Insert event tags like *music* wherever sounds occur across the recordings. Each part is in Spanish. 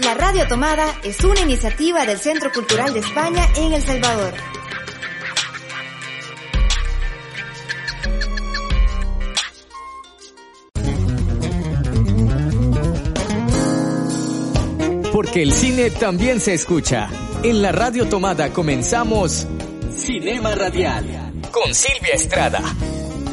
La Radio Tomada es una iniciativa del Centro Cultural de España en El Salvador. Porque el cine también se escucha. En la Radio Tomada comenzamos Cinema Radial con Silvia Estrada.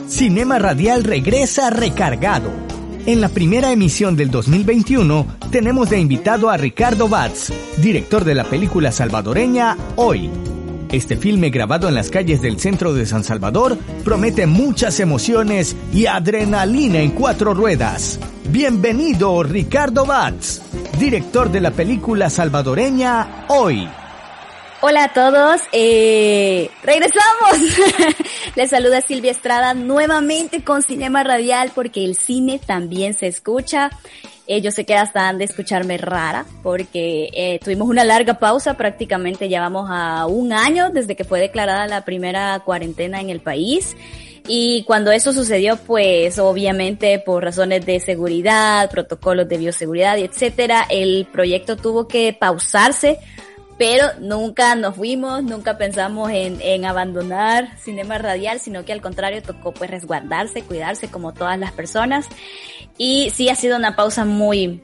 Cinema Radial regresa recargado. En la primera emisión del 2021 tenemos de invitado a Ricardo Batz, director de la película salvadoreña Hoy. Este filme grabado en las calles del centro de San Salvador promete muchas emociones y adrenalina en cuatro ruedas. Bienvenido Ricardo Batz, director de la película salvadoreña Hoy. Hola a todos, eh, regresamos. *laughs* Les saluda Silvia Estrada nuevamente con Cinema Radial porque el cine también se escucha. Eh, yo sé que hasta han de escucharme rara porque eh, tuvimos una larga pausa, prácticamente ya vamos a un año desde que fue declarada la primera cuarentena en el país. Y cuando eso sucedió, pues obviamente por razones de seguridad, protocolos de bioseguridad etcétera, el proyecto tuvo que pausarse pero nunca nos fuimos, nunca pensamos en, en, abandonar Cinema Radial, sino que al contrario tocó pues resguardarse, cuidarse como todas las personas. Y sí ha sido una pausa muy,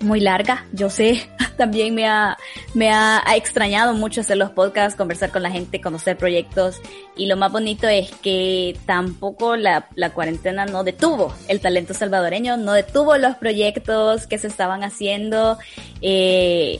muy larga, yo sé, *laughs* también me ha, me ha, ha, extrañado mucho hacer los podcasts, conversar con la gente, conocer proyectos. Y lo más bonito es que tampoco la, la cuarentena no detuvo el talento salvadoreño, no detuvo los proyectos que se estaban haciendo, eh,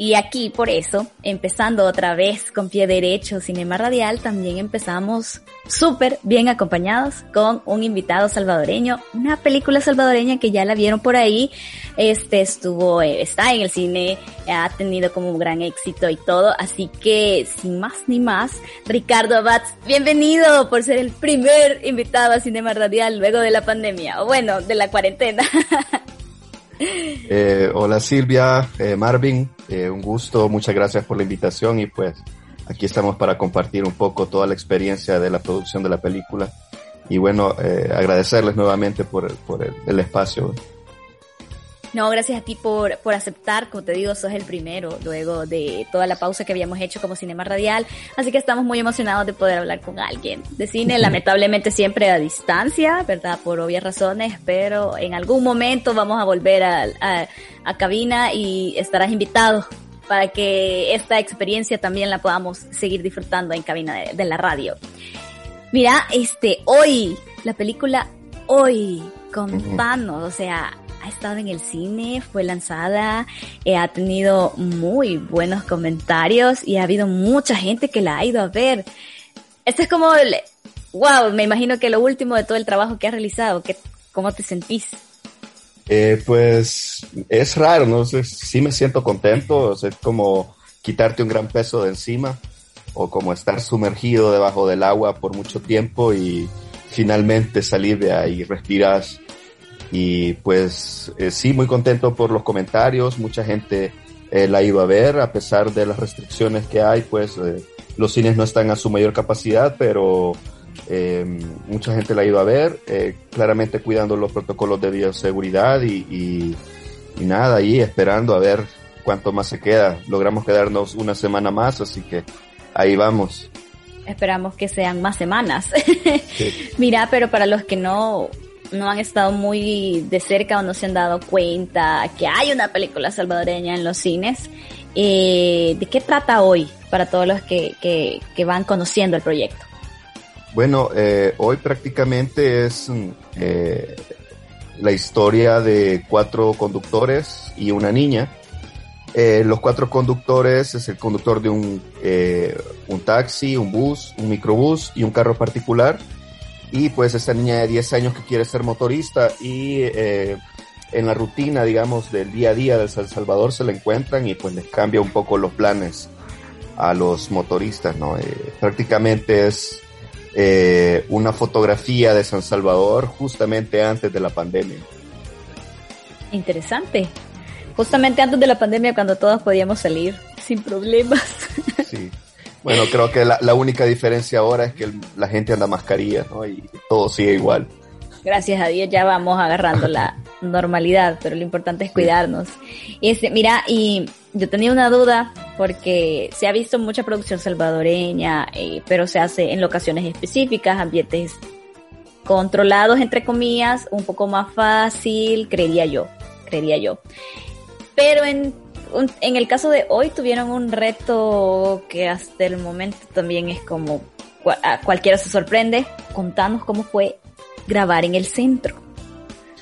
y aquí, por eso, empezando otra vez con pie derecho Cinema Radial, también empezamos súper bien acompañados con un invitado salvadoreño, una película salvadoreña que ya la vieron por ahí, este estuvo, eh, está en el cine, ha tenido como un gran éxito y todo, así que sin más ni más, Ricardo Abad, bienvenido por ser el primer invitado a Cinema Radial luego de la pandemia, o bueno, de la cuarentena. *laughs* Eh, hola Silvia, eh, Marvin, eh, un gusto, muchas gracias por la invitación y pues aquí estamos para compartir un poco toda la experiencia de la producción de la película y bueno, eh, agradecerles nuevamente por, el espacio. No, gracias a ti por, por aceptar, como te digo, sos el primero luego de toda la pausa que habíamos hecho como Cinema Radial, así que estamos muy emocionados de poder hablar con alguien de cine, *laughs* lamentablemente siempre a distancia, ¿verdad? Por obvias razones, pero en algún momento vamos a volver a, a, a cabina y estarás invitado para que esta experiencia también la podamos seguir disfrutando en cabina de, de la radio. Mira, este, hoy, la película Hoy, contanos, o sea, ha estado en el cine, fue lanzada, eh, ha tenido muy buenos comentarios y ha habido mucha gente que la ha ido a ver. Esto es como, el, wow, me imagino que lo último de todo el trabajo que has realizado, que, ¿cómo te sentís? Eh, pues es raro, ¿no? sé, sí me siento contento, es como quitarte un gran peso de encima o como estar sumergido debajo del agua por mucho tiempo y finalmente salir de ahí, respiras y pues eh, sí, muy contento por los comentarios, mucha gente eh, la ido a ver, a pesar de las restricciones que hay, pues eh, los cines no están a su mayor capacidad, pero eh, mucha gente la ido a ver, claramente cuidando los protocolos de bioseguridad y, y, y nada, ahí esperando a ver cuánto más se queda. Logramos quedarnos una semana más, así que ahí vamos. Esperamos que sean más semanas. Sí. *laughs* Mira, pero para los que no no han estado muy de cerca o no se han dado cuenta que hay una película salvadoreña en los cines. Eh, ¿De qué trata hoy para todos los que, que, van conociendo el proyecto? Bueno, eh, hoy prácticamente es eh, la historia de cuatro conductores y una niña. Eh, los cuatro conductores es el conductor de un, un taxi, un bus, un microbús y un carro particular y pues esta niña de 10 años que quiere ser motorista y eh, en la rutina, digamos, del día a día de San Salvador se la encuentran y pues les cambia un poco los planes a los motoristas, ¿no? Eh, prácticamente es eh, una fotografía de San Salvador justamente antes de la pandemia. Interesante. Justamente antes de la pandemia cuando todos podíamos salir sin problemas. Sí. Bueno, creo que la, la, única diferencia ahora es que el, la gente anda mascarilla, ¿no? Y todo sigue igual. Gracias a Dios ya vamos agarrando la, *laughs* normalidad, pero lo importante es cuidarnos. Y este, mira, y yo tenía una duda porque se ha visto mucha producción salvadoreña, eh, pero se hace en locaciones específicas, ambientes controlados, entre comillas, un poco más fácil, creería yo, creería yo. Pero en, en el caso de hoy tuvieron un reto que hasta el momento también es como a cualquiera se sorprende. Contanos cómo fue grabar en el centro.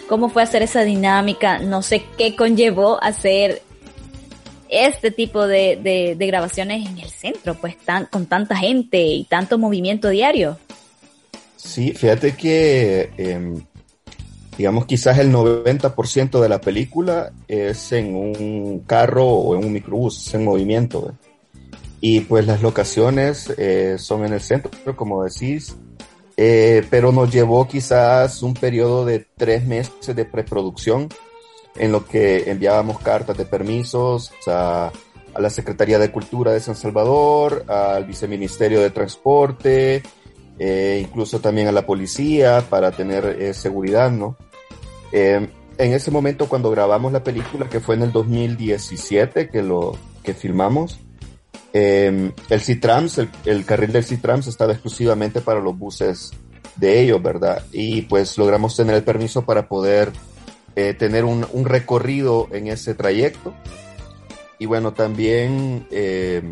¿Cómo fue hacer esa dinámica? No sé qué conllevó hacer este tipo de, de, grabaciones en el centro, pues tan, con tanta gente y tanto movimiento diario. Sí, fíjate que, em, digamos, quizás el 90% de la película es en un carro o en un microbús, en movimiento. Y pues las locaciones eh, son en el centro, como decís, eh, pero nos llevó quizás un periodo de tres meses de preproducción en lo que enviábamos cartas de permisos a, la Secretaría de Cultura de San Salvador, al Viceministerio de Transporte, eh, incluso también a la policía para tener eh, seguridad, ¿no? Eh, en ese momento cuando grabamos la película, que fue en el 2017 que lo que filmamos, el C-Trams, el, el, carril del C-Trams estaba exclusivamente para los buses de ellos, ¿verdad? Y pues logramos tener el permiso para poder eh, tener un, un, recorrido en ese trayecto. Y bueno, también, eh,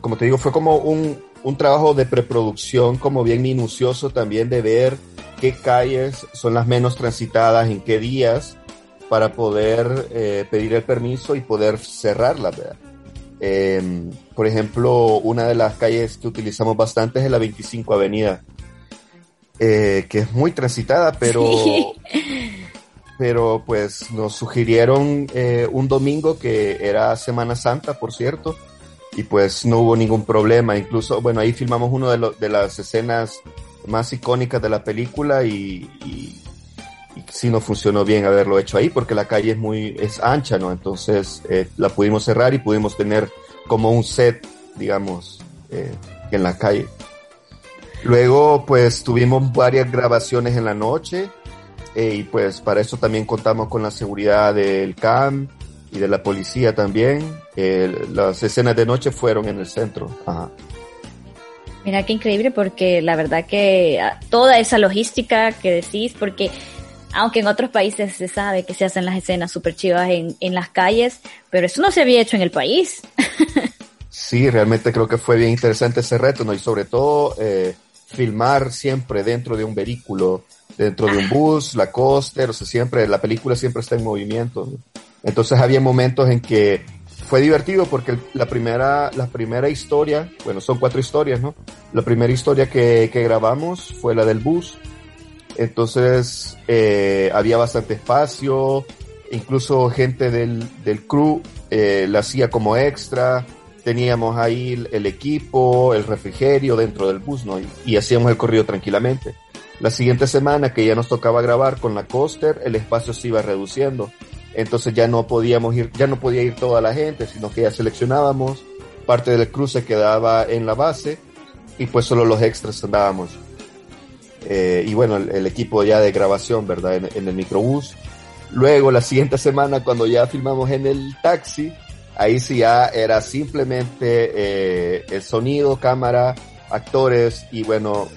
como te digo, fue como un, un trabajo de preproducción, como bien minucioso también de ver qué calles son las menos transitadas, en qué días, para poder eh, pedir el permiso y poder cerrarla. Eh, por ejemplo, una de las calles que utilizamos bastante es la 25 Avenida, eh, que es muy transitada, pero, *laughs* pero pues nos sugirieron eh, un domingo que era Semana Santa, por cierto, y pues no hubo ningún problema. Incluso, bueno, ahí filmamos una de, de las escenas más icónicas de la película y, y, sí nos funcionó bien haberlo hecho ahí porque la calle es muy, es ancha, ¿no? Entonces eh, la pudimos cerrar y pudimos tener como un set, digamos, en la calle. Luego, pues tuvimos varias grabaciones en la noche eh, y pues para eso también contamos con la seguridad del CAM y de la policía también. las escenas de noche fueron en el centro. Mira qué increíble porque la verdad que ah, toda esa logística que decís, porque aunque en otros países se sabe que se hacen las escenas super chivas en, en las calles, pero eso no se había hecho en el país. *laughs* sí, realmente creo que fue bien interesante ese reto, ¿no? Y sobre todo eh, filmar siempre dentro de un vehículo, dentro de un bus, la coaster, o sea, siempre, la película siempre está en movimiento. Entonces había momentos en que fue divertido porque la primera, la primera historia, bueno, son cuatro historias, ¿no? La primera historia que, grabamos fue la del bus. Entonces eh, había bastante espacio, incluso gente del, del crew eh, la hacía como extra teníamos ahí el, equipo, el refrigerio dentro del bus, ¿no? Y, hacíamos el corrido tranquilamente. La siguiente semana que ya nos tocaba grabar con la coaster, el espacio se iba reduciendo. Entonces ya no podíamos ir, ya no podía ir toda la gente, sino que ya seleccionábamos, parte del crew se quedaba en la base y pues solo los extras andábamos. Eh, y bueno, el, equipo ya de grabación, ¿verdad? En, el microbús. Luego la siguiente semana cuando ya filmamos en el taxi, Ahí sí ya era simplemente eh, el sonido, cámara, actores y bueno,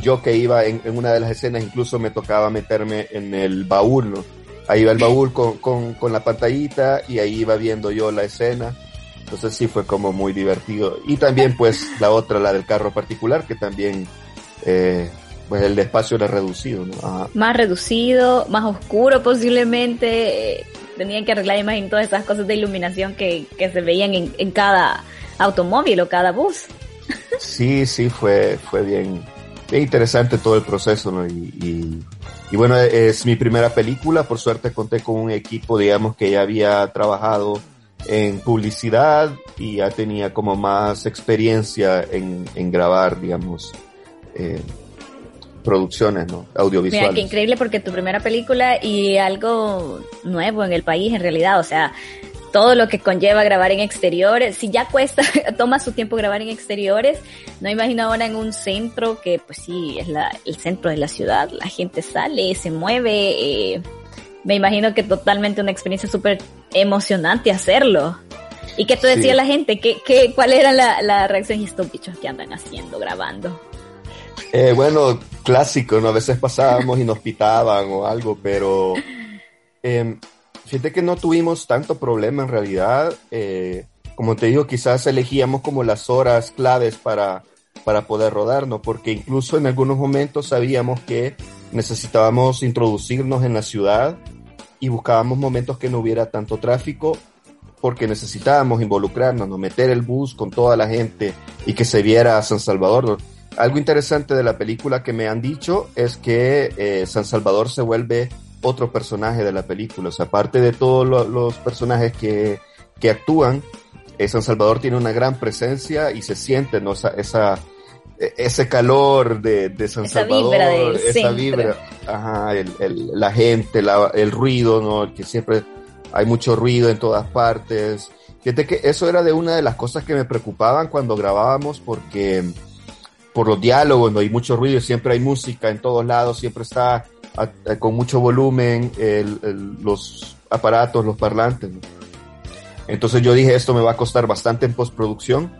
yo que iba en, una de las escenas incluso me tocaba meterme en el baúl. Ahí iba el baúl con, con, con la pantallita y ahí iba viendo yo la escena. Entonces sí fue como muy divertido. Y también pues la otra, la del carro particular, que también eh, pues el espacio era reducido, ¿no? Más reducido, más oscuro posiblemente tenían que arreglar, imagino, todas esas cosas de iluminación que, que se veían en, en, cada automóvil o cada bus. Sí, sí, fue, fue bien, bien interesante todo el proceso, ¿no? Y, y, bueno, es mi primera película, por suerte conté con un equipo, digamos, que ya había trabajado en publicidad y ya tenía como más experiencia en, en grabar, digamos, eh, producciones, ¿no? Audiovisuales. Mira, qué increíble porque tu primera película y algo nuevo en el país en realidad, o sea, todo lo que conlleva grabar en exteriores. Si ya cuesta, *laughs* toma su tiempo grabar en exteriores, no imagino ahora en un centro que pues sí, es la, el centro de la ciudad, la gente sale, se mueve, eh, me imagino que totalmente una experiencia súper emocionante hacerlo. ¿Y qué te decía la gente? ¿Qué, qué, ¿Cuál era la, la reacción? Y estos bichos que andan haciendo, grabando. Eh, bueno, clásico, ¿no? A veces pasábamos y nos pitaban o algo, pero eh, fíjate que no tuvimos tanto problema en realidad. Eh, como te digo, quizás elegíamos como las horas claves para, para poder rodar, ¿no? Porque incluso en algunos momentos sabíamos que necesitábamos introducirnos en la ciudad y buscábamos momentos que no hubiera tanto tráfico porque necesitábamos involucrarnos, ¿no? meter el bus con toda la gente y que se viera San Salvador. Algo interesante de la película que me han dicho es que eh, San Salvador se vuelve otro personaje de la película. O sea, aparte de todos los personajes que, que actúan, eh, San Salvador tiene una gran presencia y se siente ¿no? esa, esa ese calor de, de San esa Salvador, vibra del esa centro. vibra, ajá, el, el, la gente, la, el ruido, ¿no? Que siempre hay mucho ruido en todas partes. Fíjate que eso era de una de las cosas que me preocupaban cuando grabábamos porque por los diálogos, no hay mucho ruido, siempre hay música en todos lados, siempre está con mucho volumen los aparatos, los parlantes. Entonces yo dije, esto me va a costar bastante en postproducción,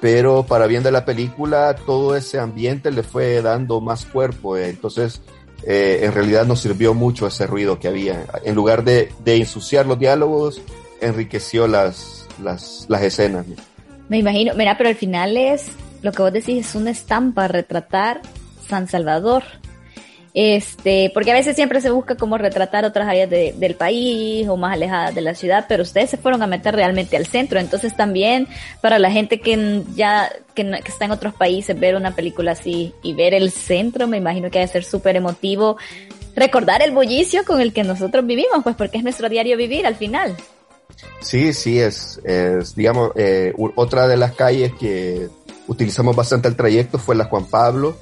pero para bien de la película, todo ese ambiente le fue dando más cuerpo. Eh. Entonces, eh, en realidad nos sirvió mucho ese ruido que había. En lugar de, de ensuciar los diálogos, enriqueció las, las, escenas. Me imagino, mira, pero al final es, lo que vos decís es una estampa, retratar San Salvador. Este, porque a veces siempre se busca como retratar otras áreas de, del país o más alejadas de la ciudad, pero ustedes se fueron a meter realmente al centro. Entonces también para la gente que ya que está en otros países ver una película así y ver el centro, me imagino que debe ser súper emotivo recordar el bullicio con el que nosotros vivimos, pues porque es nuestro diario vivir al final. Sí, sí, es, es digamos, eh, otra de las calles que utilizamos bastante el trayecto fue la Juan Pablo,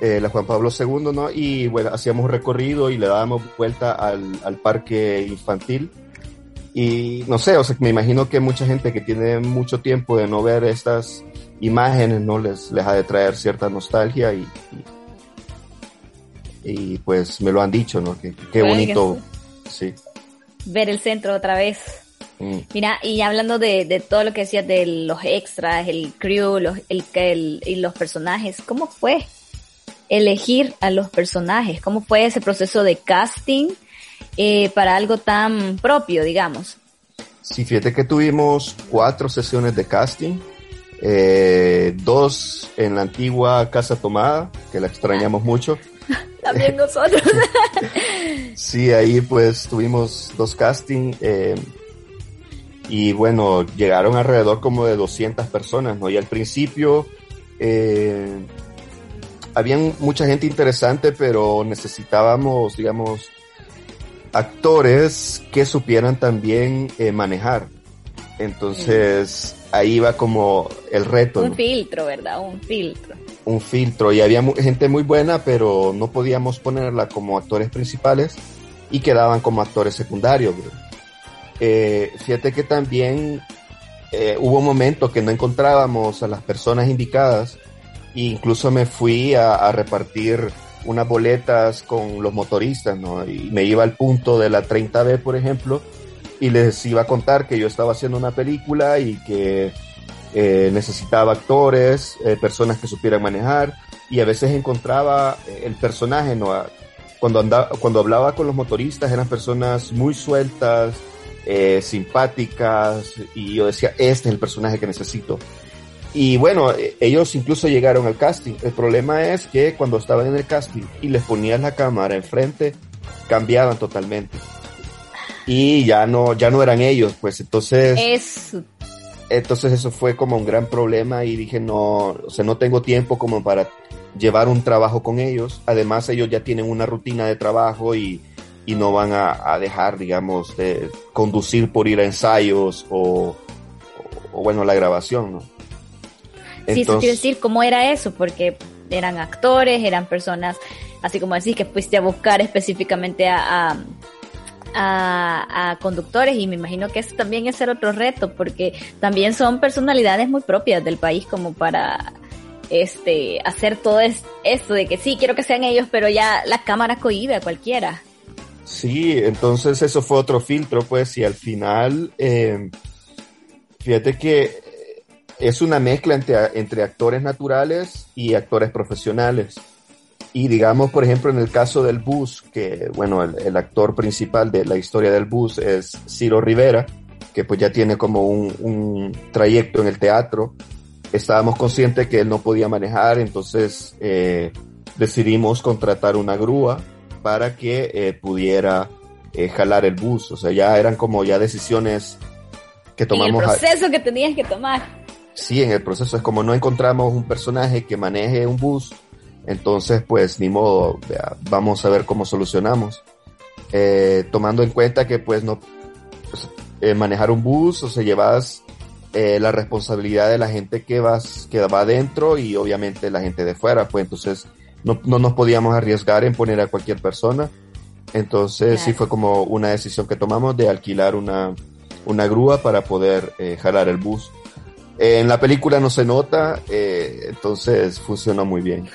eh, la Juan Pablo II, ¿no? Y bueno, hacíamos un recorrido y le dábamos vuelta al, al parque infantil. Y no sé, o sea, me imagino que mucha gente que tiene mucho tiempo de no ver estas imágenes, ¿no? Les, les ha de traer cierta nostalgia y, y, y pues me lo han dicho, ¿no? Que, qué bonito, sí. Ver el centro otra vez. Mm. Mira, y hablando de, de, todo lo que decías de los extras, el crew, los, el, el, y los personajes, ¿cómo fue elegir a los personajes? ¿Cómo fue ese proceso de casting eh, para algo tan propio, digamos? Sí, fíjate que tuvimos cuatro sesiones de casting, eh, dos en la antigua Casa Tomada, que la extrañamos mucho. *laughs* También nosotros. *laughs* sí, ahí pues tuvimos dos castings. Eh, y bueno, llegaron alrededor como de 200 personas, ¿no? Y al principio eh, habían mucha gente interesante, pero necesitábamos, digamos, actores que supieran también eh, manejar. Entonces, ahí va como el reto. Un ¿no? filtro, ¿verdad? Un filtro. Un filtro. Y había gente muy buena, pero no podíamos ponerla como actores principales y quedaban como actores secundarios. Eh, fíjate que también eh, hubo momentos que no encontrábamos a las personas indicadas incluso me fui a, repartir unas boletas con los motoristas, ¿no? Y me iba al punto de la 30B, por ejemplo, y les iba a contar que yo estaba haciendo una película y que eh, necesitaba actores, eh, personas que supieran manejar, y a veces encontraba el personaje, ¿no? Cuando, andaba, cuando hablaba con los motoristas eran personas muy sueltas, eh, simpáticas y yo decía, este es el personaje que necesito. Y bueno, ellos incluso llegaron al casting. El problema es que cuando estaban en el casting y les ponías la cámara enfrente, cambiaban totalmente. Y ya no, ya no eran ellos, pues entonces... Eso. Entonces eso fue como un gran problema y dije, no, o sea, no tengo tiempo como para llevar un trabajo con ellos. Además ellos ya tienen una rutina de trabajo y, y no van a, a, dejar, digamos, de conducir por ir a ensayos o, o, o bueno, la grabación, ¿no? Entonces, sí, eso quiere decir cómo era eso, porque eran actores, eran personas, así como decís, que fuiste a buscar específicamente a, a, a, conductores y me imagino que eso también es el otro reto porque también son personalidades muy propias del país como para este hacer todo esto de que sí quiero que sean ellos pero ya la cámara cohibe a cualquiera. Sí entonces eso fue otro filtro pues y al final eh, fíjate que es una mezcla entre, entre actores naturales y actores profesionales y digamos, por ejemplo, en el caso del bus, que bueno, el, actor principal de la historia del bus es Ciro Rivera, que pues ya tiene como un, trayecto en el teatro. Estábamos conscientes que él no podía manejar, entonces eh, decidimos contratar una grúa para que eh, pudiera eh, jalar el bus. O sea, ya eran como ya decisiones que tomamos. El proceso que tenías que tomar. Sí, en el proceso. Es como no encontramos un personaje que maneje un bus entonces, pues ni modo, vamos a ver cómo solucionamos. Eh, tomando en cuenta que pues no pues, eh, manejar un bus, o sea, llevas eh, la responsabilidad de la gente que vas, que va adentro y obviamente la gente de fuera, pues entonces no, no nos podíamos arriesgar en poner a cualquier persona. Entonces sí fue como una decisión que tomamos de alquilar una, una grúa para poder jalar el bus. En la película no se nota, entonces funcionó muy bien.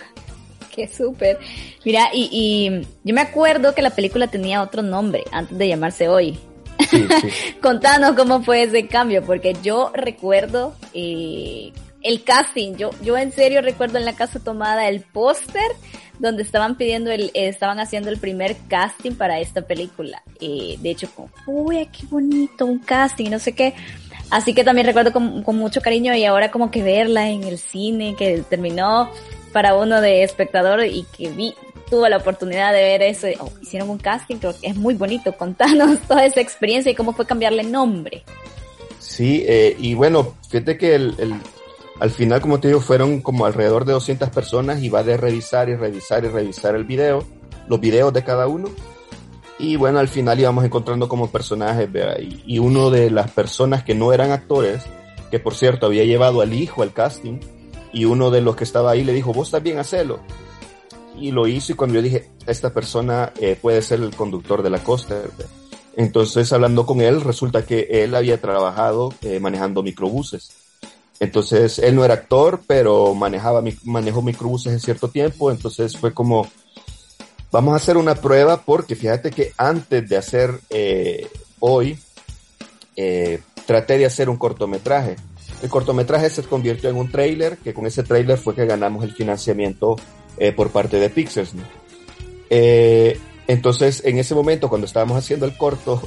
Qué súper. Mira, y, yo me acuerdo que la película tenía otro nombre antes de llamarse Hoy. *laughs* Contanos cómo fue ese cambio, porque yo recuerdo eh, el casting, yo, yo en serio recuerdo en la casa tomada el póster donde estaban pidiendo el, eh, estaban haciendo el primer casting para esta película. Eh, de hecho, como, uy, qué bonito, un casting, no sé qué. Así que también recuerdo con, mucho cariño y ahora como que verla en el cine, que terminó para uno de espectador y que vi, tuvo la oportunidad de ver eso, oh, hicieron un casting, creo que es muy bonito. Contanos *laughs* toda esa experiencia y cómo fue cambiarle nombre. Sí, eh, y bueno, fíjate que el, el, al final, como te digo, fueron como alrededor de 200 personas y va de revisar y revisar y revisar el video, los videos de cada uno. Y bueno, al final íbamos encontrando como personajes, y, uno de las personas que no eran actores, que por cierto había llevado al hijo al casting, y uno de los que estaba ahí le dijo, vos bien, hacelo. Y lo hizo y cuando yo dije, esta persona eh, puede ser el conductor de la costa. Entonces, hablando con él, resulta que él había trabajado eh, manejando microbuses. Entonces, él no era actor, pero manejaba, manejó microbuses en cierto tiempo. Entonces, fue como, vamos a hacer una prueba porque fíjate que antes de hacer eh, hoy, traté de hacer un cortometraje el cortometraje se convirtió en un trailer, que con ese trailer fue que ganamos el financiamiento eh, por parte de Pixels. Eh, entonces, en ese momento, cuando estábamos haciendo el corto,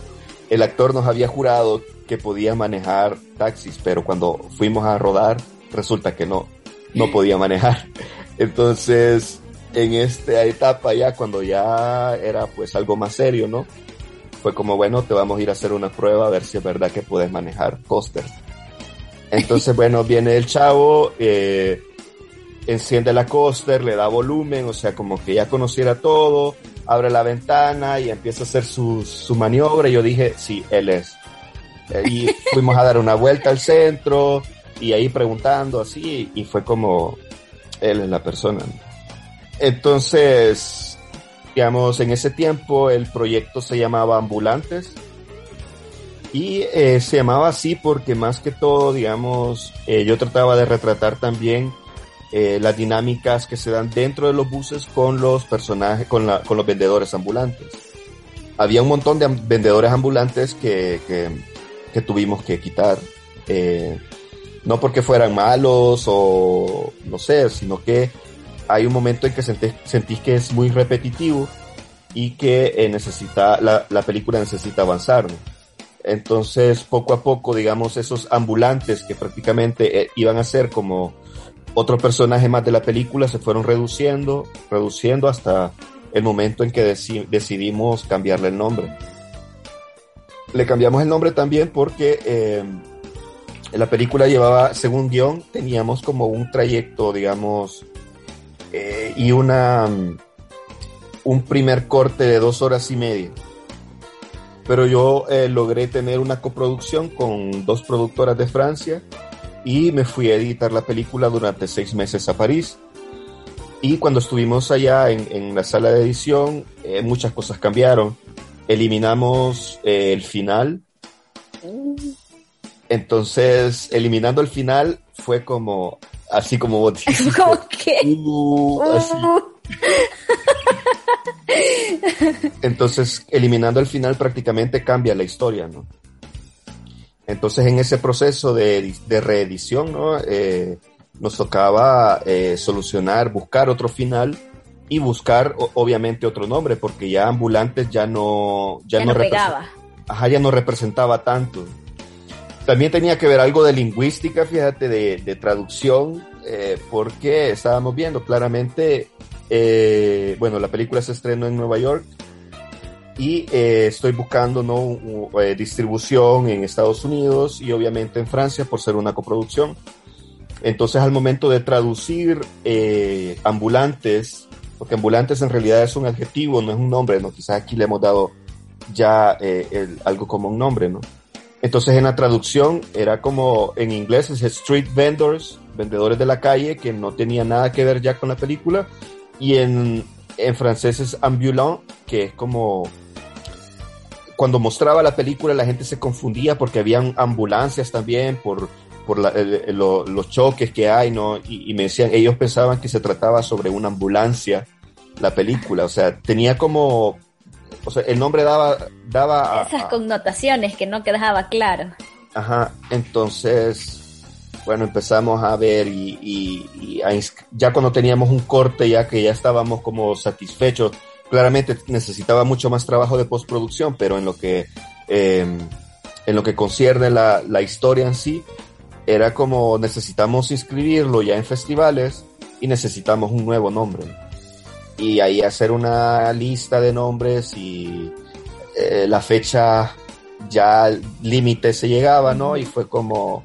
el actor nos había jurado que podía manejar taxis, pero cuando fuimos a rodar, resulta que no, no podía manejar. *laughs* Entonces, en esta etapa ya, cuando ya era pues algo más serio, ¿no? Fue como, bueno, te vamos a ir a hacer una prueba a ver si es verdad que puedes manejar coaster. Entonces, *laughs* bueno, viene el chavo, eh, enciende la coaster, le da volumen, o sea, como que ya conociera todo, abre la ventana y empieza a hacer su, su maniobra. Y yo dije, sí, él es. Y *laughs* fuimos a dar una vuelta al centro y ahí preguntando así, y fue como, él es la persona. Entonces, digamos, en ese tiempo el proyecto se llamaba Ambulantes y eh, se llamaba así porque más que todo, digamos, eh, yo trataba de retratar también eh, las dinámicas que se dan dentro de los buses con los personajes, con, la, con los vendedores ambulantes. Había un montón de vendedores ambulantes que, que, que tuvimos que quitar. no porque fueran malos o no sé, sino que hay un momento en que sentís, que es muy repetitivo y que necesita, la, la película necesita avanzar. Entonces, poco a poco, digamos, esos ambulantes que prácticamente eh, iban a ser como otro personaje más de la película se fueron reduciendo, reduciendo hasta el momento en que decidimos cambiarle el nombre. Le cambiamos el nombre también porque eh, la película llevaba, según guion, teníamos como un trayecto, digamos, eh, y una un primer corte de dos horas y media pero yo eh, logré tener una coproducción con dos productoras de Francia y me fui a editar la película durante seis meses a París. Y cuando estuvimos allá en, en la sala de edición, eh, muchas cosas cambiaron. eliminamos eh, el final. Entonces, eliminando el final fue como, así como vos ¿Cómo *laughs* qué? Uh, así. Entonces, eliminando el final prácticamente cambia la historia, ¿no? Entonces, en ese proceso de, de reedición, ¿no? Eh, nos tocaba eh, solucionar, buscar otro final y buscar, o- obviamente, otro nombre, porque ya Ambulantes ya no... Ya, Ya no, no pegaba. Ajá, ya no representaba tanto. También tenía que ver algo de lingüística, fíjate, de, de traducción, eh, porque estábamos viendo claramente, eh, bueno, la película se estrenó en Nueva York y eh, estoy buscando ¿no? distribución en Estados Unidos y obviamente en Francia por ser una coproducción. Entonces al momento de traducir ambulantes, porque ambulantes en realidad es un adjetivo, no es un nombre, ¿no? Quizás aquí le hemos dado ya algo como un nombre, ¿no? Entonces en la traducción era como en inglés es street vendors, vendedores de la calle, que no tenía nada que ver ya con la película, y en, en francés es ambulant, que es como cuando mostraba la película la gente se confundía porque habían ambulancias también por, por los choques que hay, ¿no? Y me decían, ellos pensaban que se trataba sobre una ambulancia la película, o sea, tenía como, o sea, el nombre daba, daba Esas a- connotaciones que no quedaba claro. Ajá, entonces, bueno, empezamos a ver y, y- y a ya cuando teníamos un corte, ya que ya estábamos como satisfechos, claramente necesitaba mucho más trabajo de postproducción, pero en lo que, eh, en lo que concierne la, la historia en sí, era como necesitamos inscribirlo ya en festivales y necesitamos un nuevo nombre. Y ahí hacer una lista de nombres y eh, la fecha ya al límite se llegaba, ¿no? Y fue como,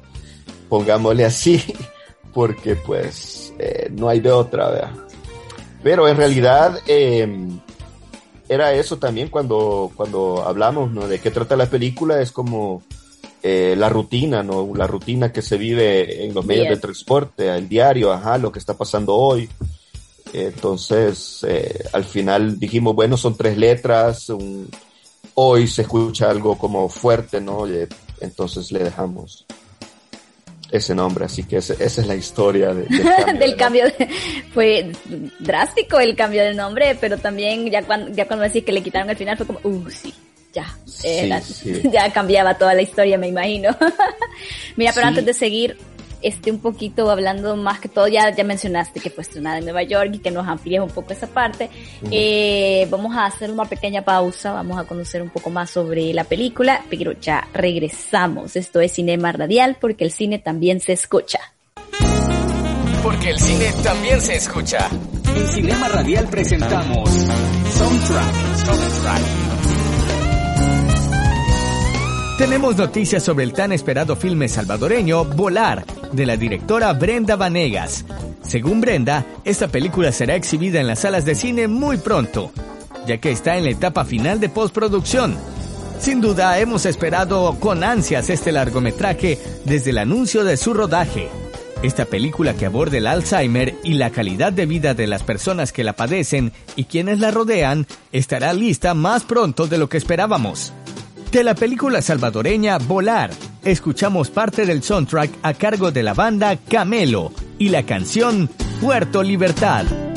pongámosle así, *laughs* porque pues eh, no hay de otra, ¿verdad? Pero en realidad eh, era eso también cuando, cuando hablamos, ¿no? De qué trata la película, es como eh, la rutina, ¿no? La rutina que se vive en los medios Bien. de transporte, el diario, ajá, lo que está pasando hoy. Entonces, eh, al final dijimos, bueno, son tres letras, un- hoy se escucha algo como fuerte, ¿no? Eh, Entonces le dejamos ese nombre, así que ese- esa es la historia de- del *laughs* cambio. del de cambio de- fue drástico el cambio del nombre, pero también ya cuando, ya cuando decís que le quitaron el final fue como, uh, sí, ya, Sí, era- sí. *laughs* ya cambiaba toda la historia, me imagino. *laughs* Mira, pero Sí. antes de seguir, este, un poquito hablando más que todo, ya, ya mencionaste que fue estrenada en Nueva York y que nos amplíes un poco esa parte. Eh, vamos a hacer una pequeña pausa, vamos a conocer un poco más sobre la película, pero ya regresamos. Esto es Cinema Radial porque el cine también se escucha. Porque el cine también se escucha. En Cinema Radial presentamos Soundtrack. Soundtrack. Tenemos noticias sobre el tan esperado filme salvadoreño Volar, de la directora Brenda Vanegas. Según Brenda, esta película será exhibida en las salas de cine muy pronto, ya que está en la etapa final de postproducción. Sin duda hemos esperado con ansias este largometraje desde el anuncio de su rodaje. Esta película que aborda el Alzheimer y la calidad de vida de las personas que la padecen y quienes la rodean estará lista más pronto de lo que esperábamos. De la película salvadoreña Volar, escuchamos parte del soundtrack a cargo de la banda Camelo y la canción Puerto Libertad.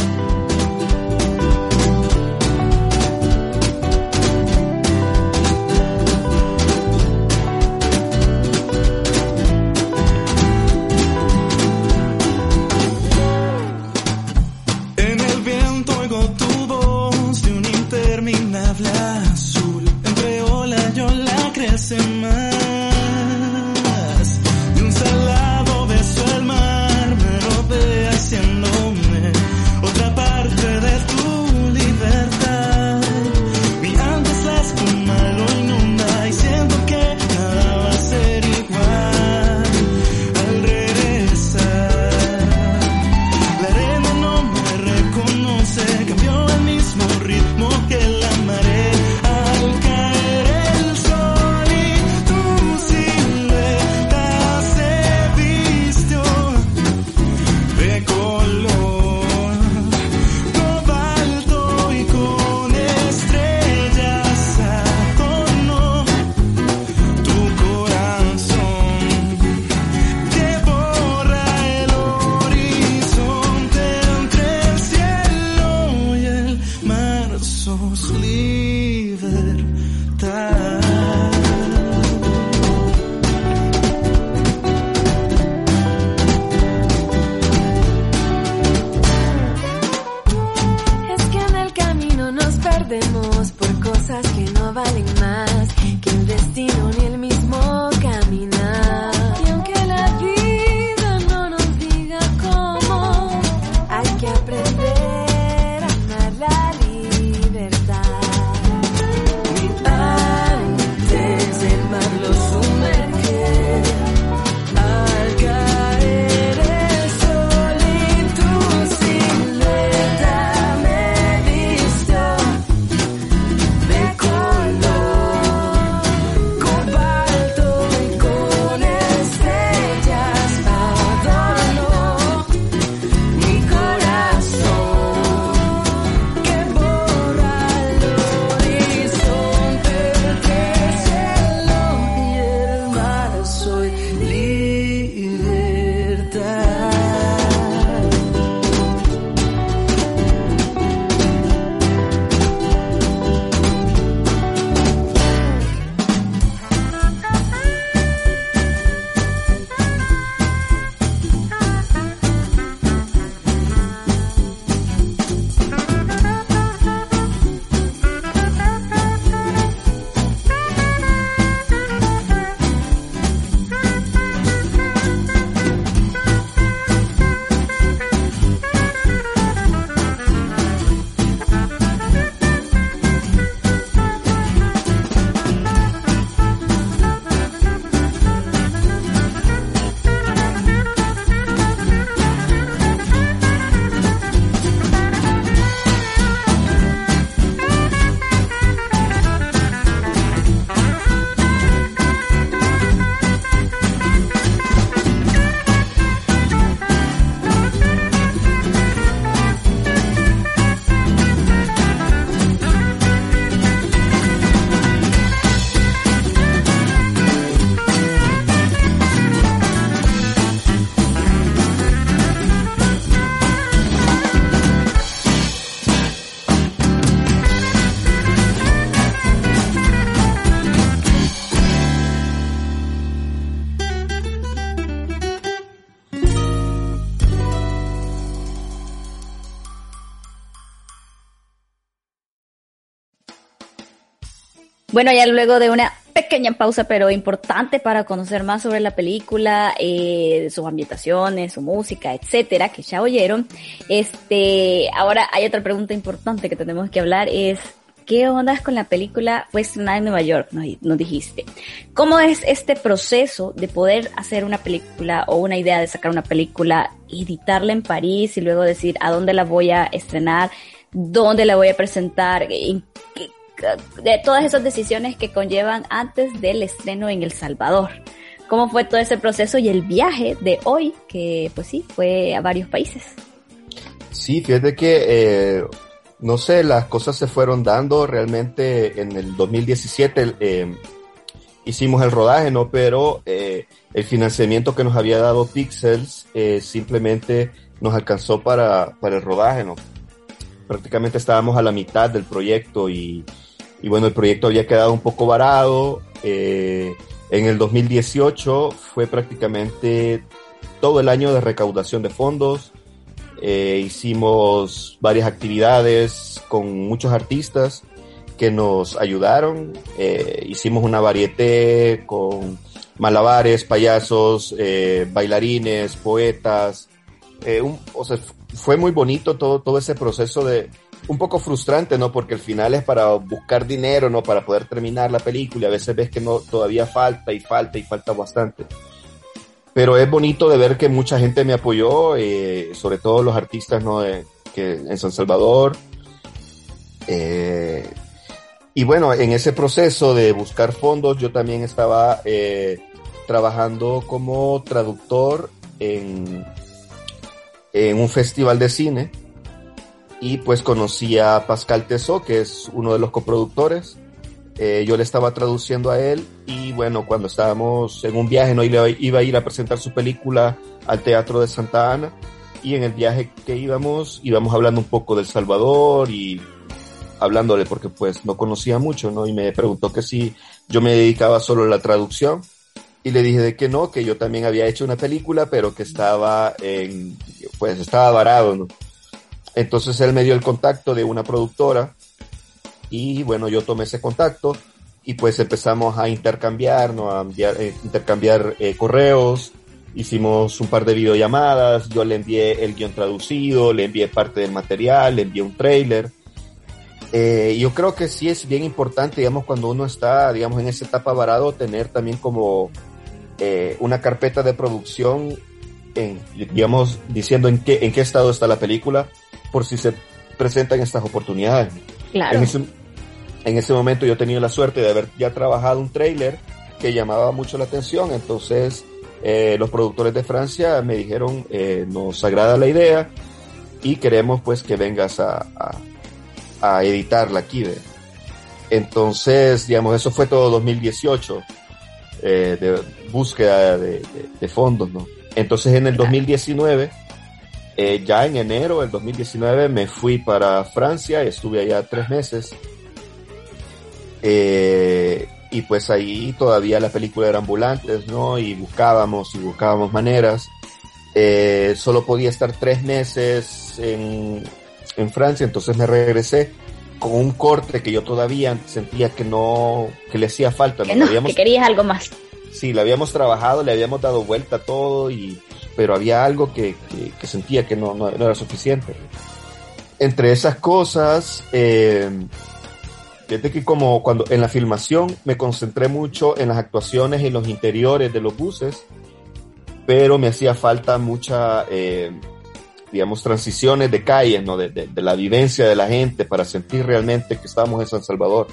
Bueno, ya luego de una pequeña pausa, pero importante para conocer más sobre la película, eh, sus ambientaciones, su música, etcétera, que ya oyeron. Este, ahora hay otra pregunta importante que tenemos que hablar, es ¿Qué onda con la película fue estrenada en Nueva York? Nos, nos, dijiste. ¿Cómo es este proceso de poder hacer una película o una idea de sacar una película, editarla en París y luego decir a dónde la voy a estrenar, dónde la voy a presentar, en qué, de todas esas decisiones que conllevan antes del estreno en El Salvador. ¿Cómo fue todo ese proceso y el viaje de hoy, que pues sí, fue a varios países? Sí, fíjate que, eh, no sé, las cosas se fueron dando realmente en el 2017. Eh, hicimos el rodaje, ¿no? Pero eh, el financiamiento que nos había dado Pixels eh, simplemente nos alcanzó para, para el rodaje, ¿no? Prácticamente estábamos a la mitad del proyecto y, y bueno, el proyecto había quedado un poco varado. Eh, en el 2018 fue prácticamente todo el año de recaudación de fondos. Eh, hicimos varias actividades con muchos artistas que nos ayudaron. Eh, hicimos una varieté con malabares, payasos, bailarines, poetas. O sea, fue muy bonito todo, todo ese proceso de, un poco frustrante, ¿no? Porque al final es para buscar dinero, ¿no? Para poder terminar la película. A veces ves que no, todavía falta y falta y falta bastante. Pero es bonito de ver que mucha gente me apoyó, eh, sobre todo los artistas, ¿no? De, que en San Salvador. Eh, y bueno, en ese proceso de buscar fondos, yo también estaba eh, trabajando como traductor en, en un festival de cine y pues conocí a Pascal Tessot, que es uno de los coproductores. Eh, yo le estaba traduciendo a él y bueno, cuando estábamos en un viaje, no iba a ir a presentar su película al Teatro de Santa Ana y en el viaje que íbamos, íbamos hablando un poco del Salvador y hablándole porque pues no conocía mucho, ¿no? Y me preguntó que si yo me dedicaba solo a la traducción y le dije de que no, que yo también había hecho una película, pero que estaba en, pues estaba varado, ¿no? Entonces él me dio el contacto de una productora y bueno, yo tomé ese contacto, y pues empezamos a intercambiar, ¿no? a enviar, eh, intercambiar eh, correos, hicimos un par de videollamadas, yo le envié el guion traducido, le envié parte del material, le envié un trailer. Eh, yo creo que sí es bien importante, digamos, cuando uno está, digamos, en esa etapa varado, tener también como una carpeta de producción, en, digamos, diciendo en qué, en qué estado está la película, por si se presentan estas oportunidades. Claro. En ese, en ese momento yo he tenido la suerte de haber ya trabajado un trailer que llamaba mucho la atención, entonces eh, los productores de Francia me dijeron, eh, nos agrada la idea y queremos pues que vengas a, a, a editarla aquí. ¿ve? Entonces, digamos, eso fue todo 2018, eh, de búsqueda de, de, de, fondos, ¿no? Entonces en el 2019, eh, ya en enero del 2019 me fui para Francia, estuve allá tres meses. Eh, y pues ahí todavía la película era ambulantes, ¿no? Y buscábamos y buscábamos maneras. Eh, solo podía estar tres meses en, en Francia, entonces me regresé con un corte que yo todavía sentía que no, que le hacía falta. Que, no, habíamos, que querías algo más. Sí, le habíamos trabajado, le habíamos dado vuelta a todo, y, pero había algo que, que, sentía que no, no, era suficiente. Entre esas cosas, eh, fíjate que como cuando en la filmación me concentré mucho en las actuaciones y los interiores de los buses, pero me hacía falta mucha, eh, digamos, transiciones de calles, ¿no? De, de, de, la vivencia de la gente para sentir realmente que estábamos en San Salvador.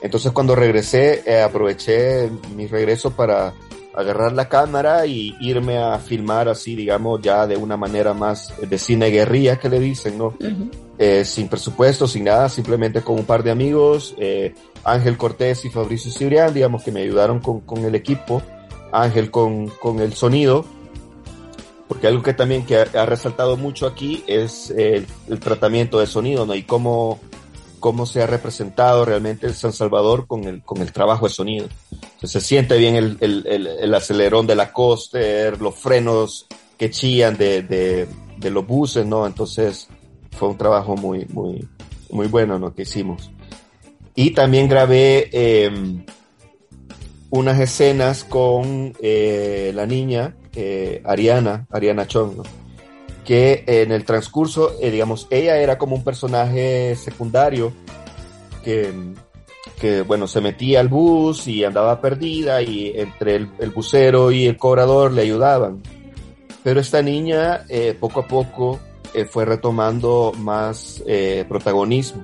Entonces cuando regresé, eh, aproveché mi regreso para agarrar la cámara y irme a filmar así, digamos, ya de una manera más de cine guerrilla que le dicen, ¿no? Uh -huh. eh, sin presupuesto, sin nada, simplemente con un par de amigos, eh, Ángel Cortés y Fabricio Cibrián, digamos, que me ayudaron con, con el equipo, Ángel con, con el sonido, porque algo que también que ha, ha resaltado mucho aquí es el, el, tratamiento de sonido, ¿no? Y cómo, cómo se ha representado realmente San Salvador con el, con el trabajo de sonido. Entonces, se siente bien el, el, el, el acelerón de la coaster, los frenos que chillan de, de, de, los buses, ¿no? Entonces, fue un trabajo muy, muy, muy bueno, ¿no? Que hicimos. Y también grabé eh, unas escenas con eh, la niña eh, Ariana, Ariana Chong, ¿no? Que en el transcurso, eh, digamos, ella era como un personaje secundario que, que, bueno, se metía al bus y andaba perdida y entre el, el bucero y el cobrador le ayudaban. Pero esta niña, eh, poco a poco, eh, fue retomando más eh, protagonismo,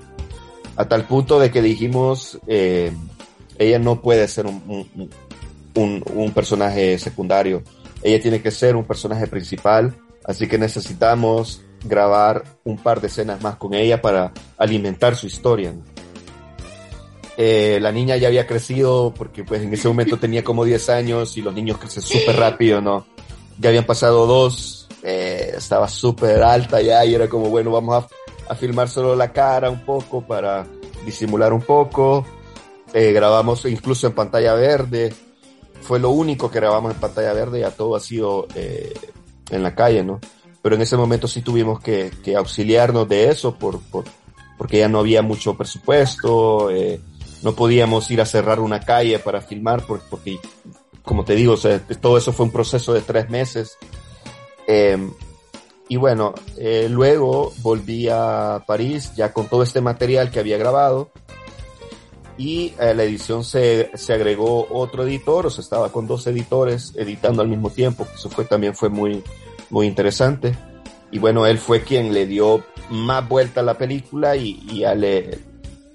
a tal punto de que dijimos, eh, ella no puede ser un, un, un personaje secundario, ella tiene que ser un personaje principal Así que necesitamos grabar un par de escenas más con ella para alimentar su historia. Eh, la niña ya había crecido porque pues en ese momento tenía como 10 años y los niños crecen súper rápido, ¿no? Ya habían pasado dos, eh, estaba súper alta ya y era como, bueno, vamos a, a, filmar solo la cara un poco para disimular un poco. Eh, grabamos incluso en pantalla verde. Fue lo único que grabamos en pantalla verde, ya todo ha sido eh, en la calle, ¿no? Pero en ese momento sí tuvimos que, que auxiliarnos de eso por, por, porque ya no había mucho presupuesto, eh, no podíamos ir a cerrar una calle para filmar porque, porque como te digo, todo eso fue un proceso de tres meses. Eh, y bueno, eh, luego volví a París ya con todo este material que había grabado y a la edición se, se agregó otro editor, o sea, estaba con dos editores editando al mismo tiempo, eso fue también fue muy, muy interesante. Y bueno, él fue quien le dio más vuelta a la película y, y ya le,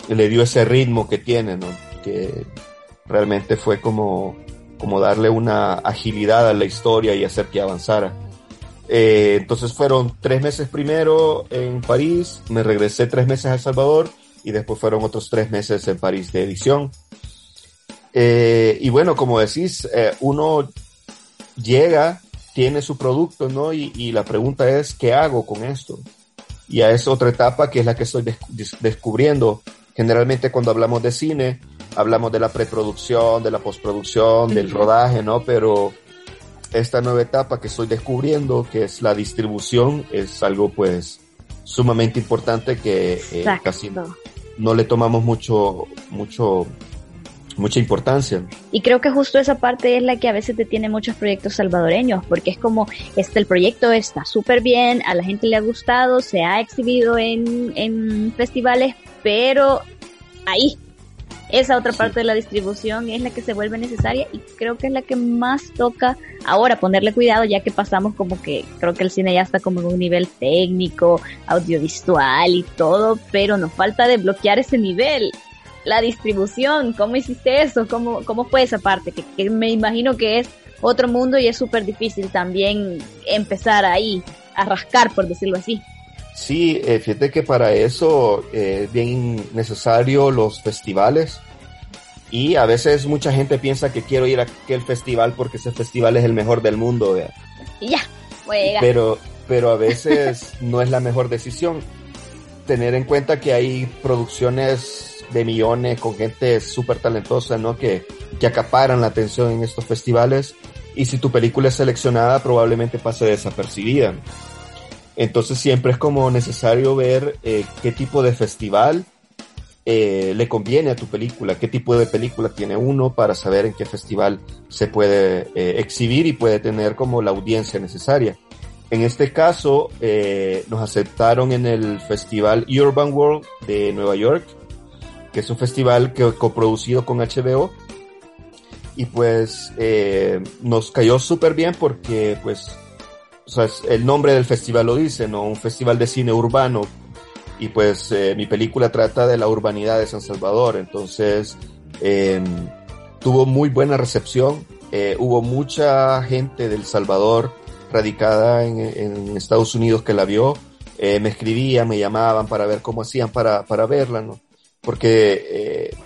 le dio ese ritmo que tiene, ¿no? Que realmente fue como, como darle una agilidad a la historia y hacer que avanzara. Eh, entonces fueron tres meses primero en París, me regresé tres meses a El Salvador y después fueron otros tres meses en París de edición. Eh, y bueno, como decís, eh, uno llega, tiene su producto, ¿no? Y, y, la pregunta es, ¿qué hago con esto? Y a esa otra etapa que es la que estoy des descubriendo. Generalmente cuando hablamos de cine, hablamos de la preproducción, de la postproducción, del rodaje, ¿no? Pero esta nueva etapa que estoy descubriendo, que es la distribución, es algo pues sumamente importante que eh, casi no le tomamos mucho, mucho, mucha importancia. Y creo que justo esa parte es la que a veces detiene muchos proyectos salvadoreños, porque es como, este, el proyecto está súper bien, a la gente le ha gustado, se ha exhibido en, en festivales, pero ahí, esa otra parte de la distribución es la que se vuelve necesaria y creo que es la que más toca ahora ponerle cuidado ya que pasamos como que creo que el cine ya está como en un nivel técnico, audiovisual y todo, pero nos falta desbloquear ese nivel. La distribución, ¿cómo hiciste eso? ¿Cómo, cómo fue esa parte? Que, que me imagino que es otro mundo y es súper difícil también empezar ahí a rascar, por decirlo así. Sí, eh, fíjate que para eso eh, es bien necesario los festivales y a veces mucha gente piensa que quiero ir a aquel festival porque ese festival es el mejor del mundo. ya, juega. Pero, pero a veces *laughs* no es la mejor decisión. Tener en cuenta que hay producciones de millones con gente súper talentosa, ¿no? Que, que acaparan la atención en estos festivales y si tu película es seleccionada probablemente pase desapercibida. Entonces siempre es como necesario ver eh, qué tipo de festival eh, le conviene a tu película, qué tipo de película tiene uno para saber en qué festival se puede eh, exhibir y puede tener como la audiencia necesaria. En este caso, nos aceptaron en el festival Urban World de Nueva York, que es un festival que coproducido con HBO. Y pues nos cayó súper bien porque pues o sea, el nombre del festival lo dice, ¿no? Un festival de cine urbano. Y pues eh, mi película trata de la urbanidad de San Salvador. Entonces, eh, tuvo muy buena recepción. Eh, hubo mucha gente del Salvador radicada en, en Estados Unidos que la vio. Eh, me escribían, me llamaban para ver cómo hacían para, para verla, ¿no? Porque eh,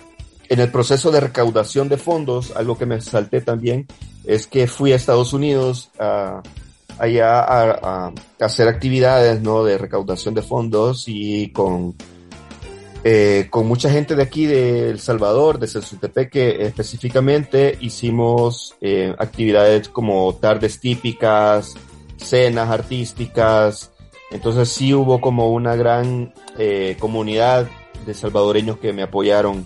en el proceso de recaudación de fondos, algo que me salté también, es que fui a Estados Unidos a, allá a, hacer actividades ¿no? de recaudación de fondos y con, eh, con mucha gente de aquí de El Salvador, de Celsutepeque específicamente, hicimos eh, actividades como tardes típicas, cenas artísticas, entonces sí hubo como una gran eh, comunidad de salvadoreños que me apoyaron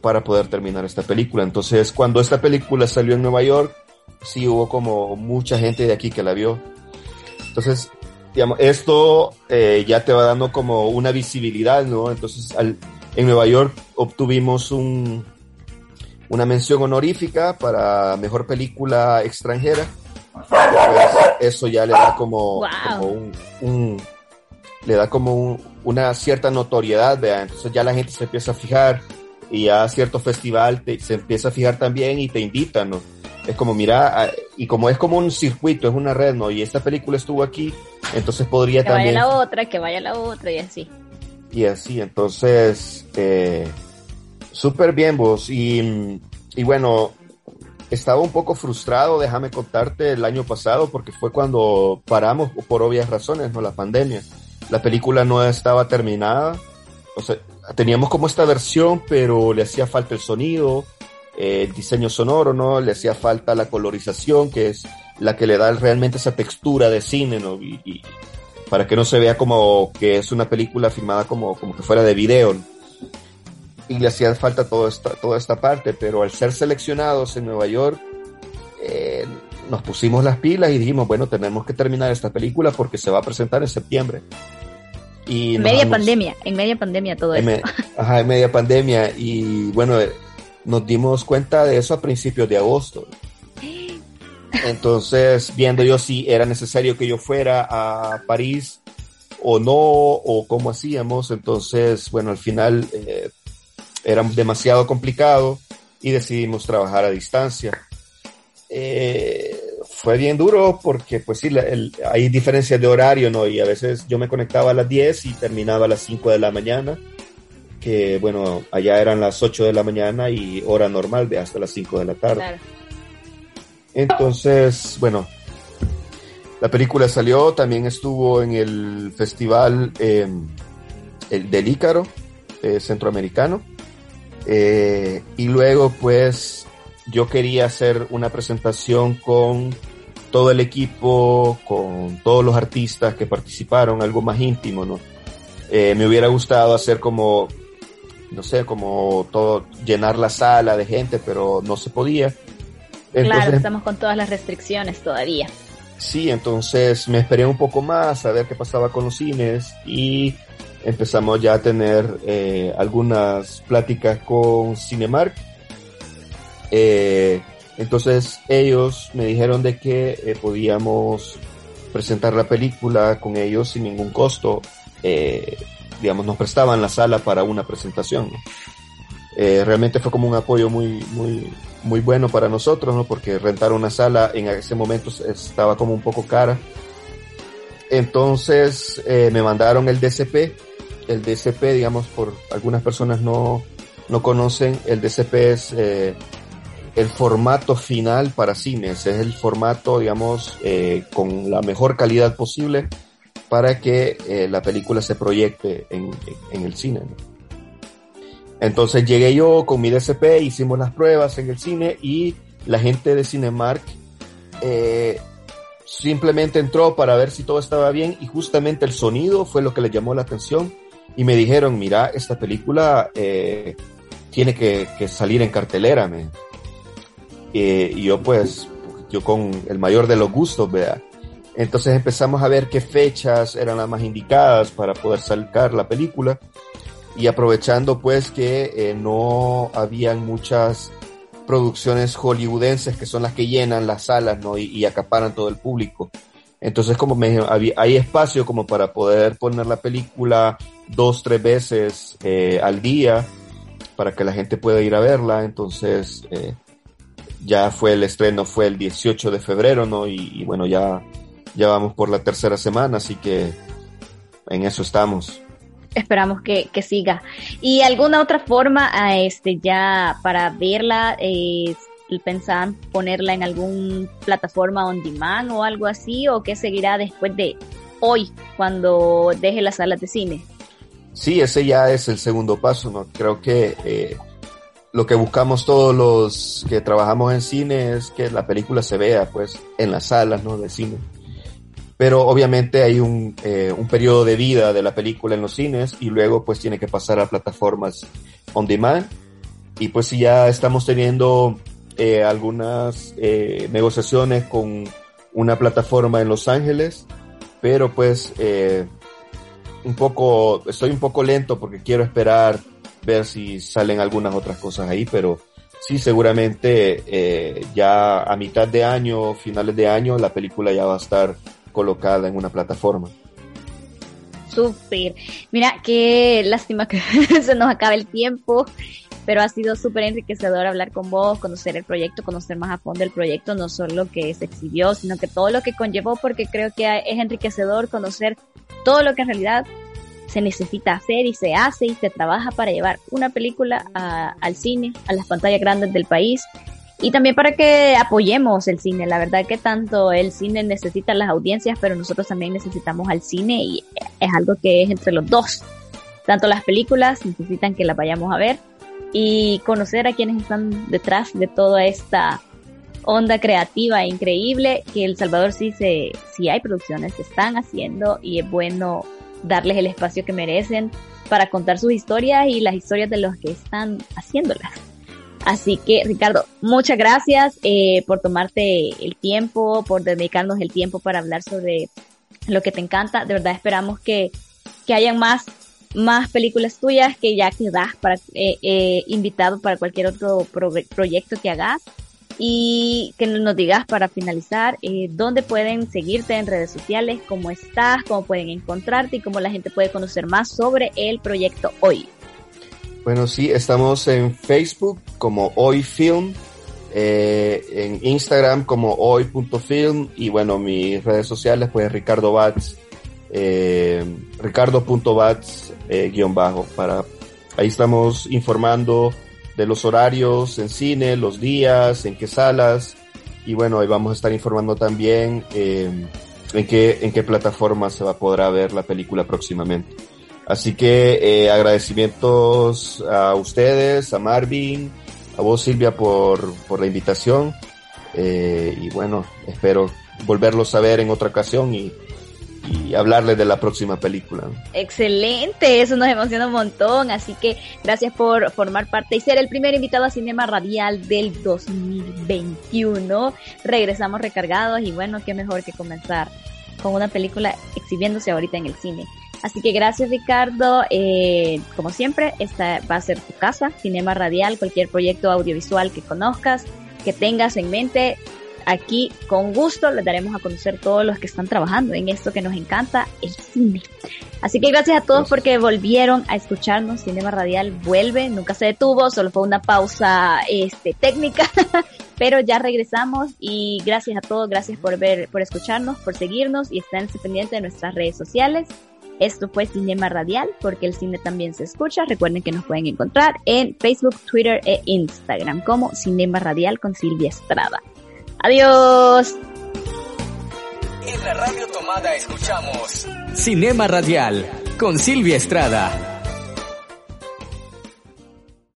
para poder terminar esta película. Entonces cuando esta película salió en Nueva York, sí hubo como mucha gente de aquí que la vio. Entonces, digamos, esto eh, ya te va dando como una visibilidad, ¿no? Entonces, al, en Nueva York obtuvimos un, una mención honorífica para mejor película extranjera. Pues, eso ya le da como, Wow. como un, un- le da como un- una cierta notoriedad, ¿vea? Entonces ya la gente se empieza a fijar y ya cierto festival te- se empieza a fijar también y te invitan, ¿no? Es como, mira, ah, y como es como un circuito, es una red, ¿no? Y esta película estuvo aquí, entonces podría Que vaya también... la otra, que vaya la otra y así. Y así, entonces, eh, súper bien vos. Y, y bueno, estaba un poco frustrado, déjame contarte, el año pasado, porque fue cuando paramos por obvias razones, ¿no? La pandemia. La película no estaba terminada. O sea, teníamos como esta versión, pero le hacía falta el sonido, eh, el diseño sonoro, ¿no? Le hacía falta la colorización, que es la que le da realmente esa textura de cine, ¿no? Y, y- para que no se vea como que es una película filmada como, como que fuera de video. ¿no? Y le hacía falta toda esta, toda esta parte, pero al ser seleccionados en Nueva York, eh, nos pusimos las pilas y dijimos, bueno, tenemos que terminar esta película porque se va a presentar en septiembre. Y media pandemia, en media pandemia todo en, ajá, en media pandemia. Y bueno, eh, nos dimos cuenta de eso a principios de agosto. Entonces, viendo yo si era necesario que yo fuera a París o no, o cómo hacíamos, entonces, bueno, al final eh, era demasiado complicado y decidimos trabajar a distancia. Eh, fue bien duro porque, pues sí, el- hay diferencias de horario, ¿no? Y a veces yo me conectaba a las 10 y terminaba a las 5 de la mañana, que bueno, allá eran las 8 de la mañana y hora normal de hasta las 5 de la tarde. Claro. Entonces, bueno, la película salió, también estuvo en el festival eh, el del Ícaro eh, centroamericano. Eh, y luego, pues, yo quería hacer una presentación con todo el equipo, con todos los artistas que participaron, algo más íntimo, ¿no? Eh, me hubiera gustado hacer como no sé, como todo, llenar la sala de gente, pero no se podía. claro, estamos con todas las restricciones todavía. Sí, entonces me esperé un poco más a ver qué pasaba con los cines y empezamos ya a tener eh, algunas pláticas con Cinemark. Eh, entonces ellos me dijeron de que eh, podíamos presentar la película con ellos sin ningún costo. Digamos, nos prestaban la sala para una presentación. realmente fue como un apoyo muy, muy, muy bueno para nosotros, ¿no? Porque rentar una sala en ese momento estaba como un poco cara. Entonces me mandaron el DCP, el DCP, digamos, por algunas personas no, no conocen, el DCP es eh, el formato final para cines, es el formato, digamos, eh, con la mejor calidad posible para que eh, la película se proyecte en, en el cine. Entonces llegué yo con mi DCP, hicimos las pruebas en el cine y la gente de Cinemark simplemente entró para ver si todo estaba bien y justamente el sonido fue lo que le llamó la atención y me dijeron, mira, esta película eh, tiene que, salir en cartelera. Me. Eh, y yo pues, yo con el mayor de los gustos, vea. Entonces empezamos a ver qué fechas eran las más indicadas para poder sacar la película y aprovechando pues que eh, no habían muchas producciones hollywoodenses que son las que llenan las salas ¿no? y, acaparan todo el público. Entonces como me había, hay espacio como para poder poner la película dos, tres veces eh, al día para que la gente pueda ir a verla. Entonces, eh, ya fue el estreno, fue el 18 de febrero, ¿no? Y, bueno, ya, ya vamos por la tercera semana, así que en eso estamos. Esperamos que, que siga. ¿Y alguna otra forma, este, ya para verla, eh, pensaban ponerla en alguna plataforma on demand o algo así, o qué seguirá después de hoy, cuando deje las salas de cine? Sí, ese ya es el segundo paso, ¿no? Creo que eh, lo que buscamos todos los que trabajamos en cine es que la película se vea, pues, en las salas, ¿no? De cine. Pero obviamente hay un, eh, un periodo de vida de la película en los cines y luego pues tiene que pasar a plataformas on demand. Y pues ya estamos teniendo eh, algunas eh, negociaciones con una plataforma en Los Ángeles, pero pues eh, un poco, estoy un poco lento porque quiero esperar ver si salen algunas otras cosas ahí, pero sí, seguramente eh, ya a mitad de año, finales de año, la película ya va a estar colocada en una plataforma. Súper. Mira, qué lástima que *laughs* se nos acabe el tiempo, pero ha sido súper enriquecedor hablar con vos, conocer el proyecto, conocer más a fondo el proyecto, no solo que se exhibió, sino que todo lo que conllevó, porque creo que es enriquecedor conocer todo lo que en realidad se necesita hacer y se hace y se trabaja para llevar una película al cine, a las pantallas grandes del país y también para que apoyemos el cine. La verdad que tanto el cine necesita las audiencias, pero nosotros también necesitamos al cine y es algo que es entre los dos. Tanto las películas necesitan que las vayamos a ver y conocer a quienes están detrás de toda esta onda creativa e increíble que El Salvador sí se, sí hay producciones, se están haciendo y es bueno darles el espacio que merecen para contar sus historias y las historias de los que están haciéndolas. Así que, Ricardo, muchas gracias eh, por tomarte el tiempo, por dedicarnos el tiempo para hablar sobre lo que te encanta. De verdad esperamos que, que hayan más, más películas tuyas que ya quedas para, eh, eh, invitado para cualquier otro proyecto que hagas y que nos digas para finalizar eh, dónde pueden seguirte en redes sociales, cómo estás, cómo pueden encontrarte y cómo la gente puede conocer más sobre el proyecto Hoy. Bueno, sí, estamos en Facebook como Hoy Film, eh, en Instagram como hoy.film y bueno, mis redes sociales pues Ricardo Bats, eh, ricardo.bats eh, guion bajo, para ahí estamos informando de los horarios en cine, los días, en qué salas. Y bueno, ahí vamos a estar informando también eh, en, qué, en qué plataforma se va a poder ver la película próximamente. Así que eh, agradecimientos a ustedes, a Marvin, a vos Silvia por, por la invitación. Eh, y bueno, espero volverlos a ver en otra ocasión y, y hablarles de la próxima película. Excelente, eso nos emociona un montón, así que gracias por formar parte y ser el primer invitado a Cinema Radial del 2021. Regresamos recargados y bueno, qué mejor que comenzar con una película exhibiéndose ahorita en el cine. Así que gracias Ricardo, eh, como siempre, esta va a ser tu casa, Cinema Radial, cualquier proyecto audiovisual que conozcas, que tengas en mente, aquí con gusto les daremos a conocer todos los que están trabajando en esto que nos encanta, el cine. Así que gracias a todos porque volvieron a escucharnos. Cinema Radial vuelve, nunca se detuvo, solo fue una pausa este, técnica, *laughs* pero ya regresamos y gracias a todos, gracias por ver, por escucharnos, por seguirnos y estén pendientes de nuestras redes sociales. Esto fue Cinema Radial, porque el cine también se escucha. Recuerden que nos pueden encontrar en Facebook, Twitter e Instagram como Cinema Radial con Silvia Estrada. Adiós. La radio tomada escuchamos Cinema Radial con Silvia Estrada.